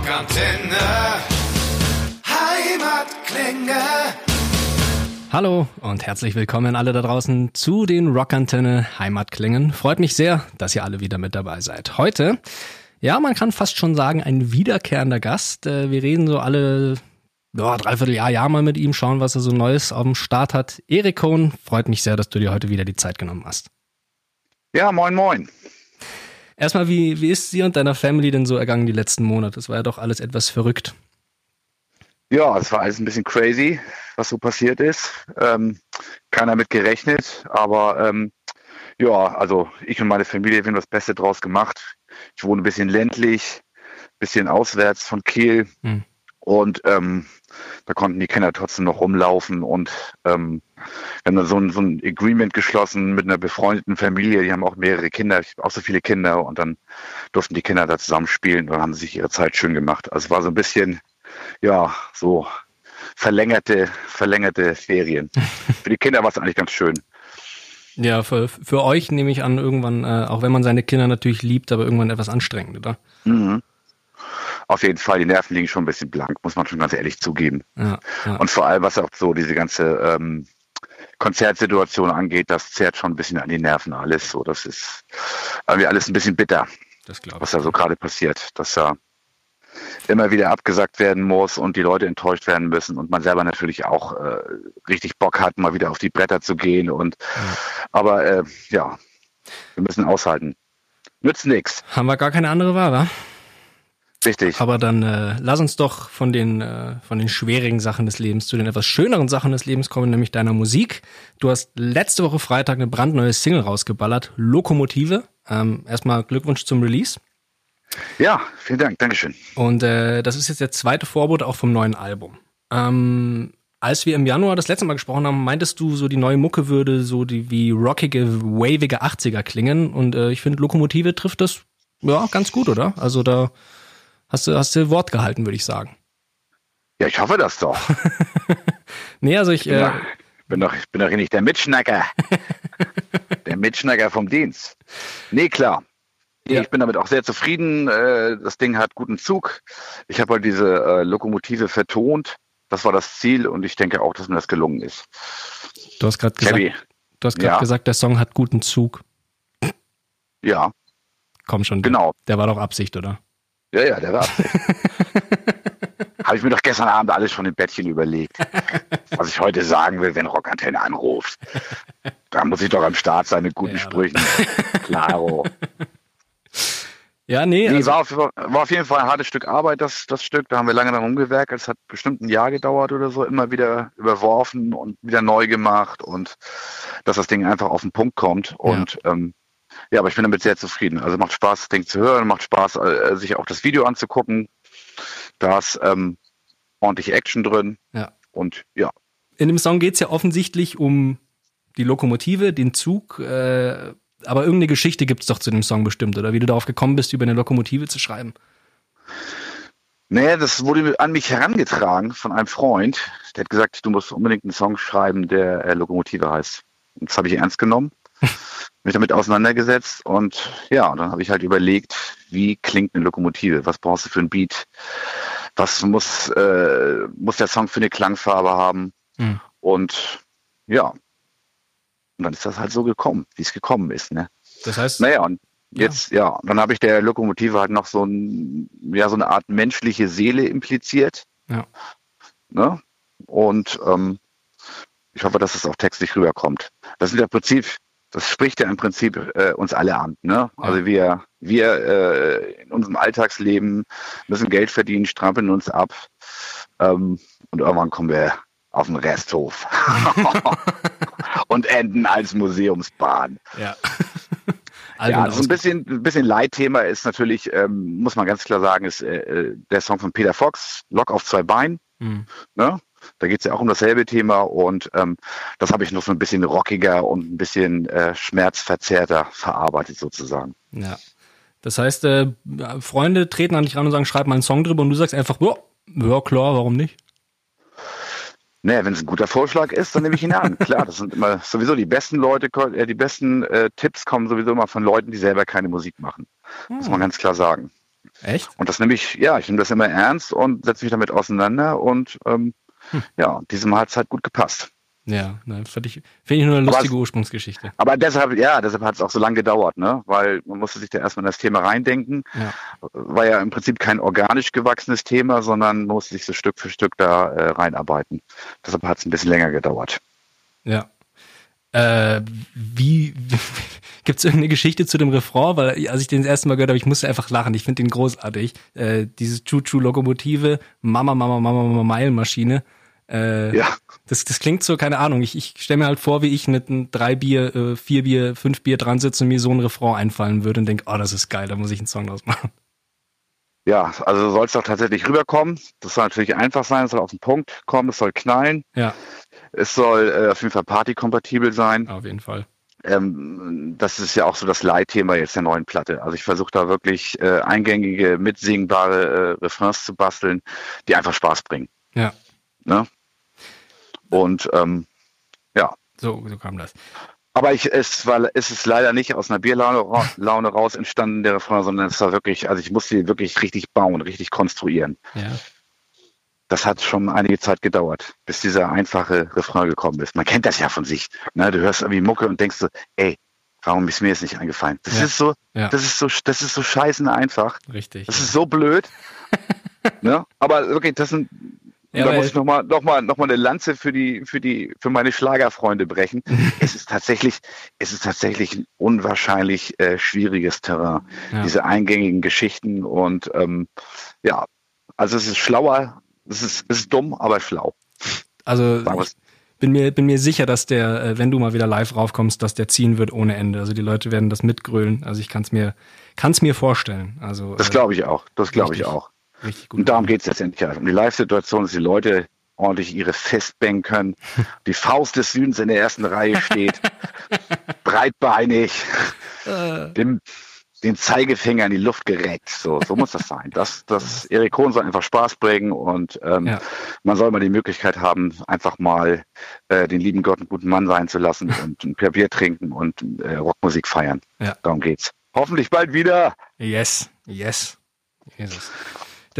Rockantenne. Heimatklänge. Hallo und herzlich willkommen alle da draußen zu den Rockantenne Heimatklängen. Freut mich sehr, dass ihr alle wieder mit dabei seid. Heute, ja, man kann fast schon sagen, ein wiederkehrender Gast. Äh, wir reden so alle ja, dreiviertel Jahr, Jahr mal mit ihm, schauen, was er so Neues auf dem Start hat. Erik Cohn, freut mich sehr, dass du dir heute wieder die Zeit genommen hast. Ja, moin, moin. Erstmal, wie, wie ist dir und deiner Family denn so ergangen die letzten Monate? Es war ja doch alles etwas verrückt. Ja, es war alles ein bisschen crazy, was so passiert ist. Ähm, keiner mit gerechnet, aber ähm, ja, also ich und meine Familie haben das Beste draus gemacht. Ich wohne ein bisschen ländlich, bisschen auswärts von Kiel hm. Und ähm, da konnten die Kinder trotzdem noch rumlaufen und ähm, wir haben dann so ein, so ein Agreement geschlossen mit einer befreundeten Familie, die haben auch mehrere Kinder, auch so viele Kinder und dann durften die Kinder da zusammen spielen und dann haben sie sich ihre Zeit schön gemacht. Also es war so ein bisschen, ja, so verlängerte, verlängerte Ferien. Für die Kinder war es eigentlich ganz schön. Ja, für, für euch nehme ich an, irgendwann, äh, auch wenn man seine Kinder natürlich liebt, aber irgendwann etwas anstrengend, oder? Mhm auf jeden Fall, die Nerven liegen schon ein bisschen blank, muss man schon ganz ehrlich zugeben. Ja, ja. Und vor allem, was auch so diese ganze ähm, Konzertsituation angeht, das zehrt schon ein bisschen an die Nerven alles. So, das ist irgendwie alles ein bisschen bitter, was da so gerade passiert, dass da immer wieder abgesagt werden muss und die Leute enttäuscht werden müssen und man selber natürlich auch äh, richtig Bock hat, mal wieder auf die Bretter zu gehen. Und ja. aber äh, ja, wir müssen aushalten. Nützt nichts. Haben wir gar keine andere Wahl, wa? Richtig. Aber dann äh, lass uns doch von den, äh, von den schwierigen Sachen des Lebens zu den etwas schöneren Sachen des Lebens kommen, nämlich deiner Musik. Du hast letzte Woche Freitag eine brandneue Single rausgeballert, Lokomotive. Ähm, erstmal Glückwunsch zum Release. Ja, vielen Dank, Dankeschön. Und äh, das ist jetzt der zweite Vorbote auch vom neuen Album. Ähm, als wir im Januar das letzte Mal gesprochen haben, meintest du, so die neue Mucke würde so die wie rockige, wavige 80er klingen. Und äh, ich finde, Lokomotive trifft das ja ganz gut, oder? Also da hast du, hast du Wort gehalten, würde ich sagen. Ja, ich hoffe das doch. nee, also ich. Ich bin, äh, doch, bin doch, ich bin doch hier nicht der Mitschnacker. der Mitschnacker vom Dienst. Nee, klar. Ja. Ich bin damit auch sehr zufrieden. Äh, das Ding hat guten Zug. Ich habe halt diese äh, Lokomotive vertont. Das war das Ziel und ich denke auch, dass mir das gelungen ist. Du hast gerade gesagt, du hast gerade ja. gesagt, der Song hat guten Zug. Ja. Komm schon. Genau. Der, der war doch Absicht, oder? Ja, ja, der war. Habe ich mir doch gestern Abend alles schon im Bettchen überlegt, was ich heute sagen will, wenn Rockantenne anruft. Da muss ich doch am Start sein mit guten ja, Sprüchen. Klaro. Ja, nee. nee also war, auf, war, auf, jeden Fall ein hartes Stück Arbeit, das, das Stück. Da haben wir lange daran rumgewerkt. Es hat bestimmt ein Jahr gedauert oder so, immer wieder überworfen und wieder neu gemacht und dass das Ding einfach auf den Punkt kommt. Und ja. ähm, ja, aber ich bin damit sehr zufrieden. Also macht Spaß, das Ding zu hören, macht Spaß, äh, sich auch das Video anzugucken. Da ist ähm, ordentlich Action drin. Ja. Und ja. In dem Song geht es ja offensichtlich um die Lokomotive, den Zug, äh, aber irgendeine Geschichte gibt es doch zu dem Song bestimmt, oder wie du darauf gekommen bist, über eine Lokomotive zu schreiben. Nee, das wurde an mich herangetragen von einem Freund. Der hat gesagt, du musst unbedingt einen Song schreiben, der äh, Lokomotive heißt. Und das habe ich ernst genommen, mich damit auseinandergesetzt und ja, dann habe ich halt überlegt, wie klingt eine Lokomotive? Was brauchst du für ein Beat? Was muss, äh, muss der Song für eine Klangfarbe haben? Mhm. Und ja, und dann ist das halt so gekommen, wie es gekommen ist. Ne? Das heißt. Naja, und jetzt, ja, ja dann habe ich der Lokomotive halt noch so, ein, ja, so eine Art menschliche Seele impliziert. Ja. Ne? Und ähm, ich hoffe, dass es auch textlich rüberkommt. Das sind ja im Prinzip, das spricht ja im Prinzip äh, uns alle an. Ne? Also wir, wir äh, in unserem Alltagsleben müssen Geld verdienen, strampeln uns ab ähm, und irgendwann kommen wir auf den Resthof und enden als Museumsbahn. Ja. ja, also ein bisschen, ein bisschen Leitthema ist natürlich, ähm, muss man ganz klar sagen, ist äh, äh, der Song von Peter Fox, Lock auf zwei Beinen. Mhm. Ne? Da geht es ja auch um dasselbe Thema und ähm, das habe ich noch so ein bisschen rockiger und ein bisschen äh, schmerzverzerrter verarbeitet sozusagen. Ja. Das heißt, äh, Freunde treten an dich ran und sagen, schreib mal einen Song drüber und du sagst einfach, ja, ja klar, warum nicht? Naja, wenn es ein guter Vorschlag ist, dann nehme ich ihn an. Klar, das sind immer sowieso die besten Leute, äh, die besten äh, Tipps kommen sowieso immer von Leuten, die selber keine Musik machen. Hm. Muss man hm. ganz klar sagen. Echt? Und das nehme ich, ja, ich nehme das immer ernst und setze mich damit auseinander und ähm, hm. ja, diesem Mal hat es halt gut gepasst. Ja, ne, finde ich, find ich nur eine lustige aber, Ursprungsgeschichte. Aber deshalb, ja, deshalb hat es auch so lange gedauert, ne? Weil man musste sich da erstmal in das Thema reindenken. Ja. War ja im Prinzip kein organisch gewachsenes Thema, sondern man musste sich so Stück für Stück da äh, reinarbeiten. Deshalb hat es ein bisschen länger gedauert. Ja. Äh, wie, gibt es irgendeine Geschichte zu dem Refrain? Weil als ich den das erste Mal gehört habe, ich musste einfach lachen. Ich finde den großartig. Äh, dieses Choo-Choo-Lokomotive, Mama, Mama, Mama, Mama, Meilenmaschine. Äh, ja. Das, das klingt so, keine Ahnung. Ich, ich stelle mir halt vor, wie ich mit einem drei Bier, äh, vier Bier, fünf Bier dran sitze und mir so ein Refrain einfallen würde und denke, oh, das ist geil, da muss ich einen Song draus machen. Ja, also soll es doch tatsächlich rüberkommen. Das soll natürlich einfach sein, es soll auf den Punkt kommen, es soll knallen. Ja. Es soll äh, auf jeden Fall partykompatibel sein. Auf jeden Fall. Ähm, das ist ja auch so das Leitthema jetzt der neuen Platte. Also ich versuche da wirklich äh, eingängige, mitsingbare äh, Refrains zu basteln, die einfach Spaß bringen. Ja. Ne? Und ähm, ja. So, so kam das. Aber ich, es war, es ist leider nicht aus einer Bierlaune Laune raus entstanden, der Refrain, sondern es war wirklich, also ich musste ihn wirklich richtig bauen, richtig konstruieren. Ja. Das hat schon einige Zeit gedauert, bis dieser einfache Refrain gekommen ist. Man kennt das ja von sich. Ne? Du hörst irgendwie Mucke und denkst so, ey, warum ist mir jetzt nicht eingefallen? Das ja. ist so, ja. das ist so, das ist so scheißen einfach. Richtig. Das ist so blöd. ne? Aber wirklich, das sind ja, da muss ich nochmal noch mal, noch mal eine Lanze für die, für die, für meine Schlagerfreunde brechen. es ist tatsächlich, es ist tatsächlich ein unwahrscheinlich äh, schwieriges Terrain. Ja. Diese eingängigen Geschichten und ähm, ja, also es ist schlauer, es ist, es ist dumm, aber schlau. Also ich bin mir, bin mir sicher, dass der, äh, wenn du mal wieder live raufkommst, dass der ziehen wird ohne Ende. Also die Leute werden das mitgrölen. Also ich kann es mir, kann's mir vorstellen. Also, das glaube ich auch. Das glaube ich auch. Richtig gut. Und darum geht es letztendlich. Um die Live-Situation, dass die Leute ordentlich ihre Festbänke können, die Faust des Südens in der ersten Reihe steht, breitbeinig, äh. den, den Zeigefinger in die Luft gereckt. So, so muss das sein. Das, das Erik Kohn soll einfach Spaß bringen und ähm, ja. man soll mal die Möglichkeit haben, einfach mal äh, den lieben Gott einen guten Mann sein zu lassen und ein Bier trinken und äh, Rockmusik feiern. Ja. Darum geht's. Hoffentlich bald wieder. Yes, yes. Jesus.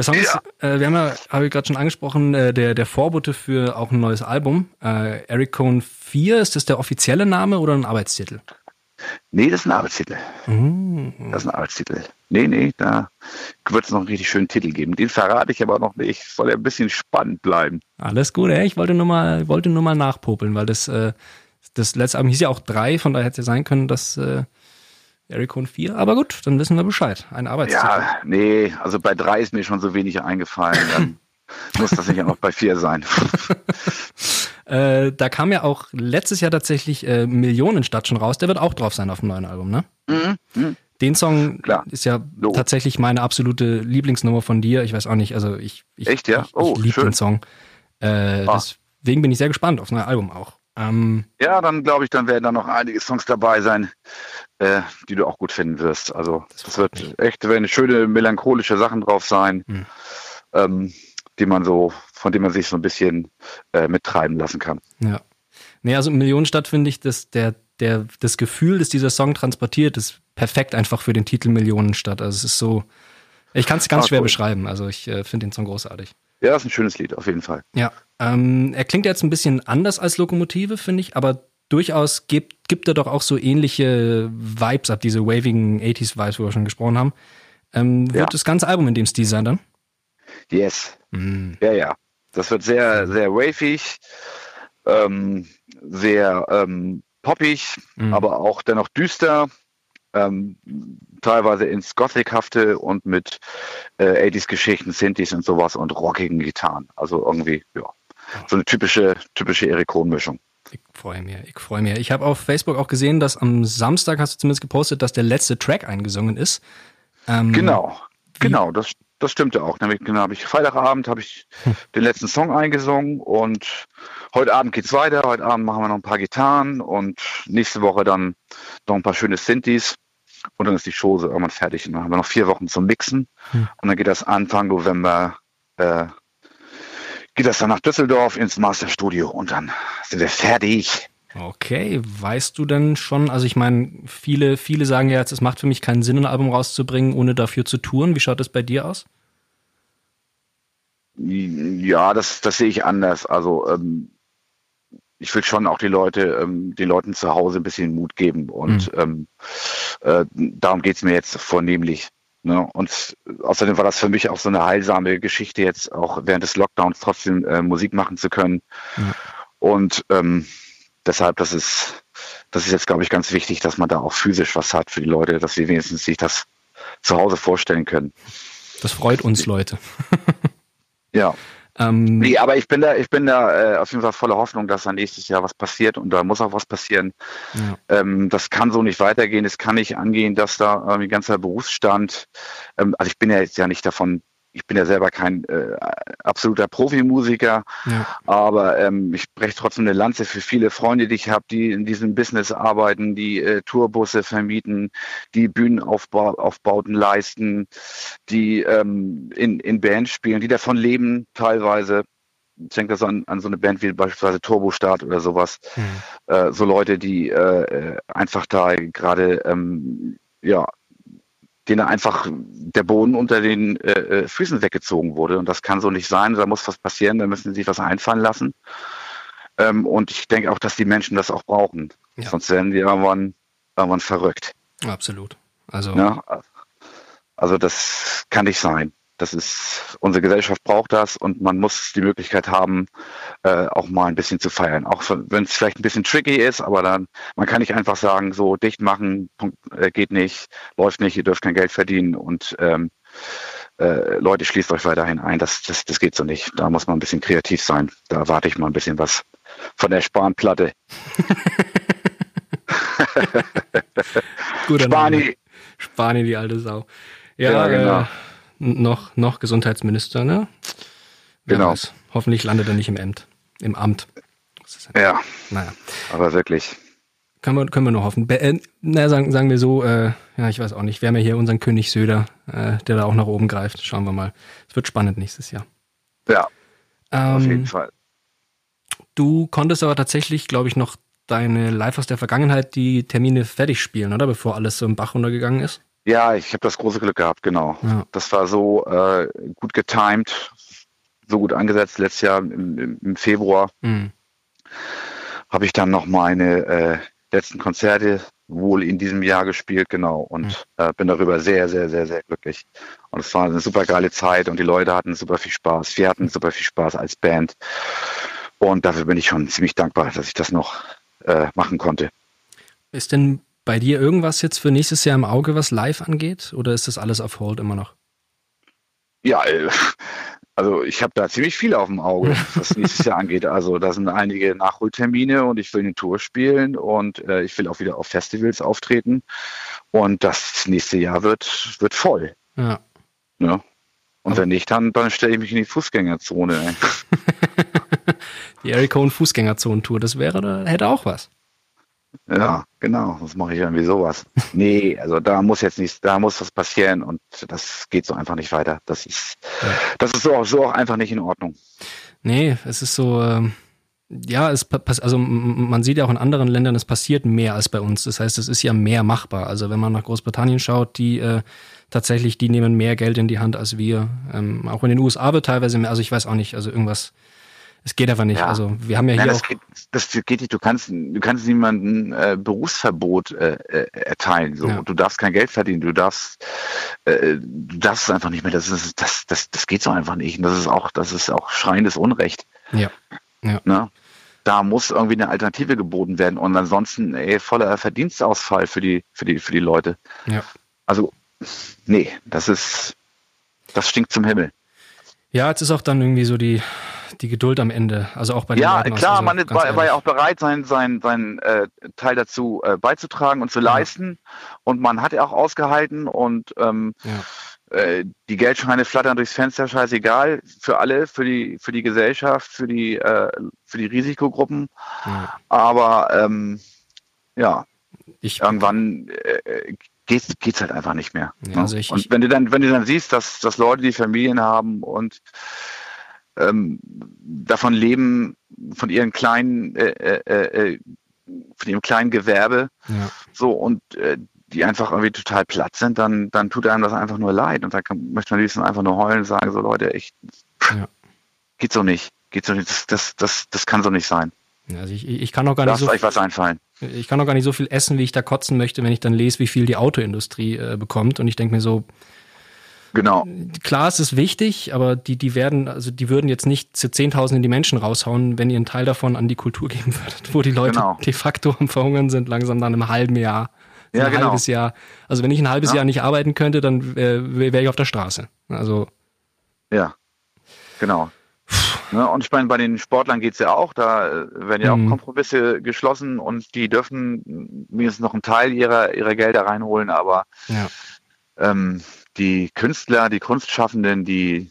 Der Song ja. ist, äh, wir haben ja, habe ich gerade schon angesprochen, äh, der, der Vorbote für auch ein neues Album. Äh, Eric Cohn 4, ist das der offizielle Name oder ein Arbeitstitel? Nee, das ist ein Arbeitstitel. Mhm. Das ist ein Arbeitstitel. Nee, nee, da wird es noch einen richtig schönen Titel geben. Den verrate ich aber noch nicht. Soll ja ein bisschen spannend bleiben. Alles gut, ey. Ich wollte nur mal, wollte nur mal nachpopeln, weil das, äh, das letzte Album hieß ja auch drei, von daher hätte es ja sein können, dass äh, Ericon 4, aber gut, dann wissen wir Bescheid. Ein Arbeitstitel. Ja, nee, also bei 3 ist mir schon so wenig eingefallen. Dann muss das nicht auch noch bei 4 sein. äh, da kam ja auch letztes Jahr tatsächlich äh, Millionenstadt schon raus. Der wird auch drauf sein auf dem neuen Album, ne? Mhm. mhm. Den Song Klar. ist ja Lob. tatsächlich meine absolute Lieblingsnummer von dir. Ich weiß auch nicht, also ich, ich, Echt, ja? ich, oh, ich liebe den Song. Äh, ah. Deswegen bin ich sehr gespannt aufs neue Album auch. Ähm, ja, dann glaube ich, dann werden da noch einige Songs dabei sein, äh, die du auch gut finden wirst. Also das, das wird mich. echt, werden schöne melancholische Sachen drauf sein, hm. ähm, die man so, von denen man sich so ein bisschen äh, mittreiben lassen kann. Ja. Nee, also Millionenstadt finde ich, dass der, der, das Gefühl, das dieser Song transportiert, ist perfekt einfach für den Titel Millionenstadt. Also es ist so, ich kann es ganz ah, schwer cool. beschreiben. Also ich äh, finde den Song großartig. Ja, ist ein schönes Lied, auf jeden Fall. Ja. Ähm, er klingt jetzt ein bisschen anders als Lokomotive, finde ich, aber durchaus gibt, gibt er doch auch so ähnliche Vibes ab, diese wavigen 80s-Vibes, wo wir schon gesprochen haben. Ähm, wird ja. das ganze Album in dem Stil sein dann? Yes. Mm. Ja, ja. Das wird sehr, sehr wavig, ähm, sehr ähm, poppig, mm. aber auch dennoch düster ähm, teilweise ins Gothic-hafte und mit äh, 80s-Geschichten, Synthes und sowas und rockigen Gitarren. Also irgendwie, ja, so eine typische, typische Erik Kron-Mischung. Ich freue mich, ich freue mich. Ich habe auf Facebook auch gesehen, dass am Samstag hast du zumindest gepostet, dass der letzte Track eingesungen ist. Ähm, genau, genau, das, das stimmte auch. Nämlich genau, habe ich Freitagabend habe ich hm. den letzten Song eingesungen und heute Abend geht's weiter. Heute Abend machen wir noch ein paar Gitarren und nächste Woche dann noch ein paar schöne Synthes. Und dann ist die Show so irgendwann fertig. Und dann haben wir noch vier Wochen zum Mixen. Hm. Und dann geht das Anfang November, äh, geht das dann nach Düsseldorf ins Masterstudio und dann sind wir fertig Okay, weißt du denn schon, also ich meine, viele, viele sagen ja jetzt, es macht für mich keinen Sinn, ein Album rauszubringen, ohne dafür zu touren. Wie schaut das bei dir aus? Ja, das, das sehe ich anders. Also ähm, ich will schon auch die Leute, ähm, den Leuten zu Hause ein bisschen Mut geben. Und mhm. ähm, äh, darum geht's mir jetzt vornehmlich. Ne? Und außerdem war das für mich auch so eine heilsame Geschichte, jetzt auch während des Lockdowns trotzdem äh, Musik machen zu können. Ja. Und ähm, deshalb, das ist, das ist jetzt, glaube ich, ganz wichtig, dass man da auch physisch was hat für die Leute, dass sie wenigstens sich das zu Hause vorstellen können. Das freut uns Leute. ja. Ähm, nee, aber ich bin da, ich bin da äh, auf jeden Fall voller Hoffnung, dass da nächstes Jahr was passiert und da muss auch was passieren. Ja. Ähm, das kann so nicht weitergehen. Es kann nicht angehen, dass da irgendwie ganzer Berufsstand, ähm, also ich bin ja jetzt ja nicht davon ich bin ja selber kein äh, absoluter Profimusiker, ja. aber ähm, ich breche trotzdem eine Lanze für viele Freunde, die ich habe, die in diesem Business arbeiten, die äh, Tourbusse vermieten, die Bühnenaufbauten leisten, die ähm, in, in Bands spielen, die davon leben teilweise. Ich denke das an, an so eine Band wie beispielsweise Turbo Start oder sowas. Mhm. Äh, so Leute, die äh, einfach da gerade ähm, ja, denen einfach der Boden unter den äh, äh, Füßen weggezogen wurde. Und das kann so nicht sein. Da muss was passieren. Da müssen sie sich was einfallen lassen. Ähm, und ich denke auch, dass die Menschen das auch brauchen. Ja. Sonst werden die irgendwann, irgendwann verrückt. Absolut. Also. Ja, also das kann nicht sein. Das ist, unsere Gesellschaft braucht das und man muss die Möglichkeit haben, äh, auch mal ein bisschen zu feiern. Auch wenn es vielleicht ein bisschen tricky ist, aber dann, man kann nicht einfach sagen, so dicht machen, Punkt, äh, geht nicht, läuft nicht, ihr dürft kein Geld verdienen und ähm, äh, Leute, schließt euch weiterhin ein. Das, das, das geht so nicht. Da muss man ein bisschen kreativ sein. Da erwarte ich mal ein bisschen was von der Spanplatte. Spani. Spani, die alte Sau. Ja, ja genau. Äh, noch, noch Gesundheitsminister, ne? Wer genau. Weiß. Hoffentlich landet er nicht im Amt. Im Amt. Ja. Naja. Aber wirklich. Können wir, können wir nur hoffen. Be äh, na, sagen, sagen wir so, äh, ja, ich weiß auch nicht. Wir haben ja hier unseren König Söder, äh, der da auch nach oben greift. Schauen wir mal. Es wird spannend nächstes Jahr. Ja. Ähm, auf jeden Fall. Du konntest aber tatsächlich, glaube ich, noch deine Live aus der Vergangenheit die Termine fertig spielen, oder? Bevor alles so im Bach runtergegangen ist? Ja, ich habe das große Glück gehabt, genau. Ja. Das war so äh, gut getimed, so gut angesetzt. Letztes Jahr im, im Februar mhm. habe ich dann noch meine äh, letzten Konzerte wohl in diesem Jahr gespielt, genau. Und mhm. äh, bin darüber sehr, sehr, sehr, sehr glücklich. Und es war eine super geile Zeit und die Leute hatten super viel Spaß. Wir hatten super viel Spaß als Band. Und dafür bin ich schon ziemlich dankbar, dass ich das noch äh, machen konnte. Ist denn bei dir irgendwas jetzt für nächstes Jahr im Auge, was live angeht? Oder ist das alles auf Hold immer noch? Ja, äh, also ich habe da ziemlich viel auf dem Auge, was nächstes Jahr angeht. Also da sind einige Nachholtermine und ich will eine Tour spielen und äh, ich will auch wieder auf Festivals auftreten. Und das nächste Jahr wird, wird voll. Ja. ja. Und wenn nicht, dann, dann stelle ich mich in die Fußgängerzone. die Eric Cohn Fußgängerzonentour, das wäre, hätte auch was. Ja, genau. Das mache ich irgendwie sowas. Nee, also da muss jetzt nichts, da muss was passieren und das geht so einfach nicht weiter. Das ist, das ist so, so auch einfach nicht in Ordnung. Nee, es ist so, äh, ja, es also man sieht ja auch in anderen Ländern, es passiert mehr als bei uns. Das heißt, es ist ja mehr machbar. Also wenn man nach Großbritannien schaut, die äh, tatsächlich, die nehmen mehr Geld in die Hand als wir. Ähm, auch in den USA wird teilweise mehr, also ich weiß auch nicht, also irgendwas es geht einfach nicht. Ja. Also wir haben ja hier Nein, das, auch geht, das geht nicht. Du kannst, du kannst niemandem äh, Berufsverbot äh, äh, erteilen. So, ja. du darfst kein Geld verdienen. Du darfst, äh, du darfst es einfach nicht mehr. Das ist, das, das, das geht so einfach nicht. Und das ist auch, das ist auch schreiendes Unrecht. Ja. ja. Na? Ne? Da muss irgendwie eine Alternative geboten werden. Und ansonsten, ey, voller Verdienstausfall für die, für die, für die Leute. Ja. Also, nee, das ist, das stinkt zum Himmel. Ja, jetzt ist auch dann irgendwie so die, die Geduld am Ende. Also auch bei den Ja, Leuten klar, also man war, war, ja auch bereit, seinen sein, sein, äh, Teil dazu äh, beizutragen und zu leisten. Und man hat ja auch ausgehalten und ähm, ja. äh, die Geldscheine flattern durchs Fenster, scheißegal, für alle, für die, für die Gesellschaft, für die, äh, für die Risikogruppen. Ja. Aber ähm, ja, ich, irgendwann äh, geht's, geht's halt einfach nicht mehr. Ja, ne? also ich, und wenn du dann, wenn du dann siehst, dass, dass Leute, die Familien haben und ähm, davon leben, von ihren kleinen äh, äh, äh, von ihrem kleinen Gewerbe. Ja. So und äh, die einfach irgendwie total platt sind, dann, dann tut einem das einfach nur leid. Und dann kann, möchte man liebsten einfach nur heulen und sagen, so Leute, echt, ja. geht so nicht. Geht so nicht. Das, das, das, das kann so nicht sein. Also ich, ich kann auch gar nicht so euch was einfallen. Ich kann auch gar nicht so viel essen, wie ich da kotzen möchte, wenn ich dann lese, wie viel die Autoindustrie äh, bekommt. Und ich denke mir so, Genau. Klar, es ist wichtig, aber die, die werden, also die würden jetzt nicht zu Zehntausenden die Menschen raushauen, wenn ihr einen Teil davon an die Kultur geben würdet, wo die Leute genau. de facto am Verhungern sind, langsam nach einem halben Jahr. Ja, ein genau. halbes Jahr. Also wenn ich ein halbes ja. Jahr nicht arbeiten könnte, dann äh, wäre ich auf der Straße. Also. Ja, genau. Ne, und ich meine, bei den Sportlern geht es ja auch, da äh, werden ja mhm. auch Kompromisse geschlossen und die dürfen mindestens noch einen Teil ihrer, ihrer Gelder reinholen, aber ja. ähm, die Künstler, die Kunstschaffenden, die,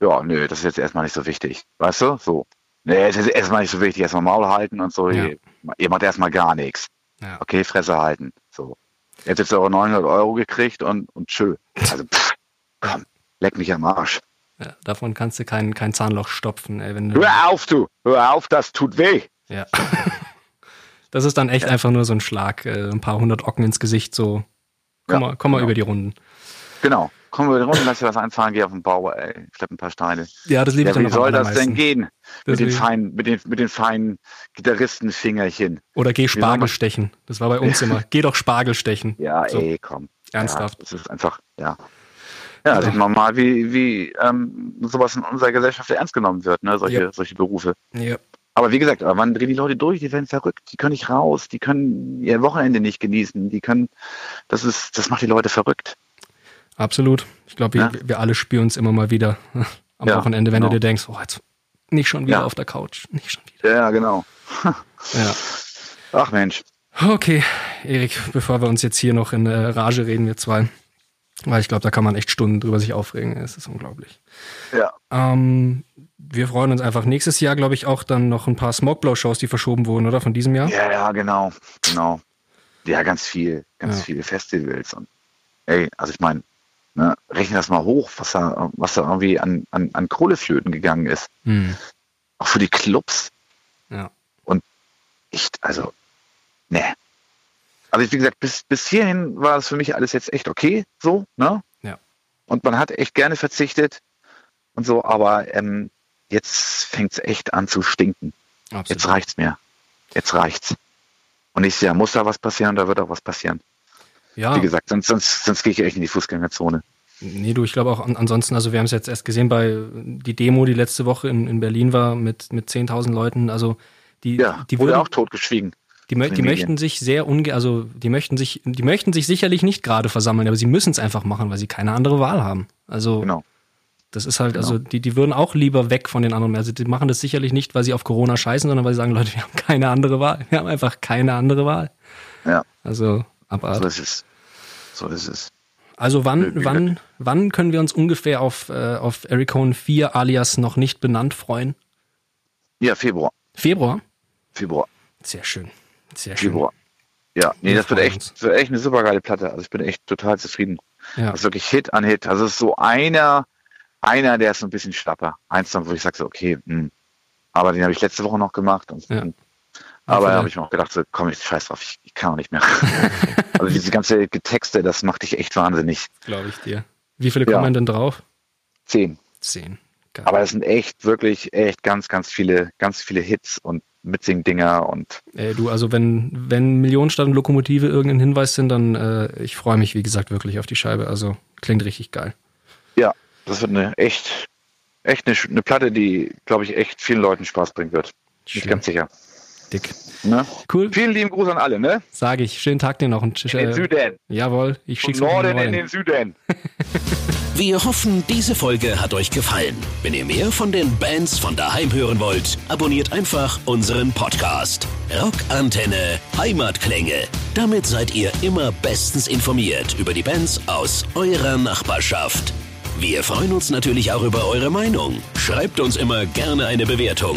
ja, nö, das ist jetzt erstmal nicht so wichtig. Weißt du? So. Nee, es ist erstmal nicht so wichtig, erstmal Maul halten und so. Ja. Ihr, ihr, macht erstmal gar nichts. Ja. Okay, Fresse halten. So. Jetzt habt ihr eure 900 Euro gekriegt und, und tschö. Also, pff, komm, leck mich am Arsch. Ja, davon kannst du kein, kein Zahnloch stopfen. Ey, wenn du Hör auf, du! Hör auf, das tut weh! Ja. Das ist dann echt ja. einfach nur so ein Schlag, äh, ein paar hundert Ocken ins Gesicht, so. Komm ja, mal, komm mal genau. über die Runden. Genau. Kommen wir Runden, lass dir was einfahren, geh auf den Bau, ey, schlepp ein paar Steine. Ja, das liebe ich ja, Wie soll das denn gehen? mit den, feinen, mit, den, mit den feinen Gitarristenfingerchen. Oder geh Spargel stechen. Das war bei uns immer. Geh doch Spargel stechen. Ja, so. ey, komm. Ernsthaft. Ja, das ist einfach, ja. Ja, ja. sieht man mal, wie, wie ähm, sowas in unserer Gesellschaft ernst genommen wird, ne? solche, ja. solche Berufe. Ja. Aber wie gesagt, wann drehen die Leute durch? Die werden verrückt. Die können nicht raus. Die können ihr Wochenende nicht genießen. Die können, das ist, das macht die Leute verrückt. Absolut. Ich glaube, wir, wir, alle spüren uns immer mal wieder am ja, Wochenende, wenn genau. du dir denkst, oh, jetzt nicht schon wieder ja. auf der Couch. Nicht schon wieder. Ja, genau. ja. Ach Mensch. Okay, Erik, bevor wir uns jetzt hier noch in äh, Rage reden, wir zwei. Weil ich glaube, da kann man echt Stunden drüber sich aufregen. Es ist unglaublich. Ja. Ähm, wir freuen uns einfach nächstes Jahr, glaube ich, auch dann noch ein paar Smogblow-Shows, die verschoben wurden, oder? Von diesem Jahr? Ja, ja, genau. Genau. Ja, ganz viel. Ganz ja. viele Festivals. Und ey, also ich meine, ne, rechne das mal hoch, was da, was da irgendwie an, an, an Kohleflöten gegangen ist. Hm. Auch für die Clubs. Ja. Und echt, also, ne. Also wie gesagt, bis, bis hierhin war es für mich alles jetzt echt okay, so, ne? Ja. Und man hat echt gerne verzichtet und so, aber ähm, jetzt fängt es echt an zu stinken. Absolut. Jetzt reicht's mir. Jetzt reicht's. Und nächstes Jahr muss da was passieren, da wird auch was passieren. Ja. Wie gesagt, sonst, sonst, sonst gehe ich echt in die Fußgängerzone. Nee, du, ich glaube auch an, ansonsten, also wir haben es jetzt erst gesehen bei die Demo, die letzte Woche in, in Berlin war mit, mit 10.000 Leuten, also die, ja, die wurde würden, auch totgeschwiegen. Die, mö die möchten sich sehr unge, also die möchten sich, die möchten sich sicherlich nicht gerade versammeln, aber sie müssen es einfach machen, weil sie keine andere Wahl haben. Also genau. das ist halt, also genau. also die, die würden auch lieber weg von den anderen. Also die machen das sicherlich nicht, weil sie auf Corona scheißen, sondern weil sie sagen, Leute, wir haben keine andere Wahl. Wir haben einfach keine andere Wahl. Ja. Also abartig. So ist es. So ist es. Also wann, wann, wann können wir uns ungefähr auf, äh, auf Eric Cohn 4 alias noch nicht benannt freuen? Ja, Februar. Februar? Februar. Sehr schön. Sehr schön. Februar. Ja, nee, das wird echt, wird echt eine super geile Platte. Also ich bin echt total zufrieden. Ja. Das ist wirklich Hit an Hit. Also es ist so einer, einer, der ist so ein bisschen schlapper. Eins dann, wo ich sage so, okay, mh. Hm. aber den habe ich letzte Woche noch gemacht. Und, ja. aber da habe ich mir auch gedacht, so, komm, ich scheiß drauf, ich, ich kann auch nicht mehr. also diese ganze Getexte, das macht dich echt wahnsinnig. Glaube ich dir. Wie viele kommen denn drauf? Zehn. Zehn. Geil. Aber es sind echt, wirklich, echt ganz, ganz viele, ganz viele Hits und Mitsing-Dinger und. Ey, du, also wenn, wenn Millionenstadt und Lokomotive irgendein Hinweis sind, dann äh, ich freue mich, wie gesagt, wirklich auf die Scheibe. Also klingt richtig geil. Ja, das wird eine echt, echt eine, eine Platte, die, glaube ich, echt vielen Leuten Spaß bringen wird. Schön. Bin ich ganz sicher. Dick. Ne? Cool. Vielen lieben Gruß an alle, ne? Sage ich. Schönen Tag dir noch. in den Süden. Jawohl, ich schick's Norden in den Süden. Wir hoffen, diese Folge hat euch gefallen. Wenn ihr mehr von den Bands von daheim hören wollt, abonniert einfach unseren Podcast. Rockantenne Heimatklänge. Damit seid ihr immer bestens informiert über die Bands aus eurer Nachbarschaft. Wir freuen uns natürlich auch über eure Meinung. Schreibt uns immer gerne eine Bewertung.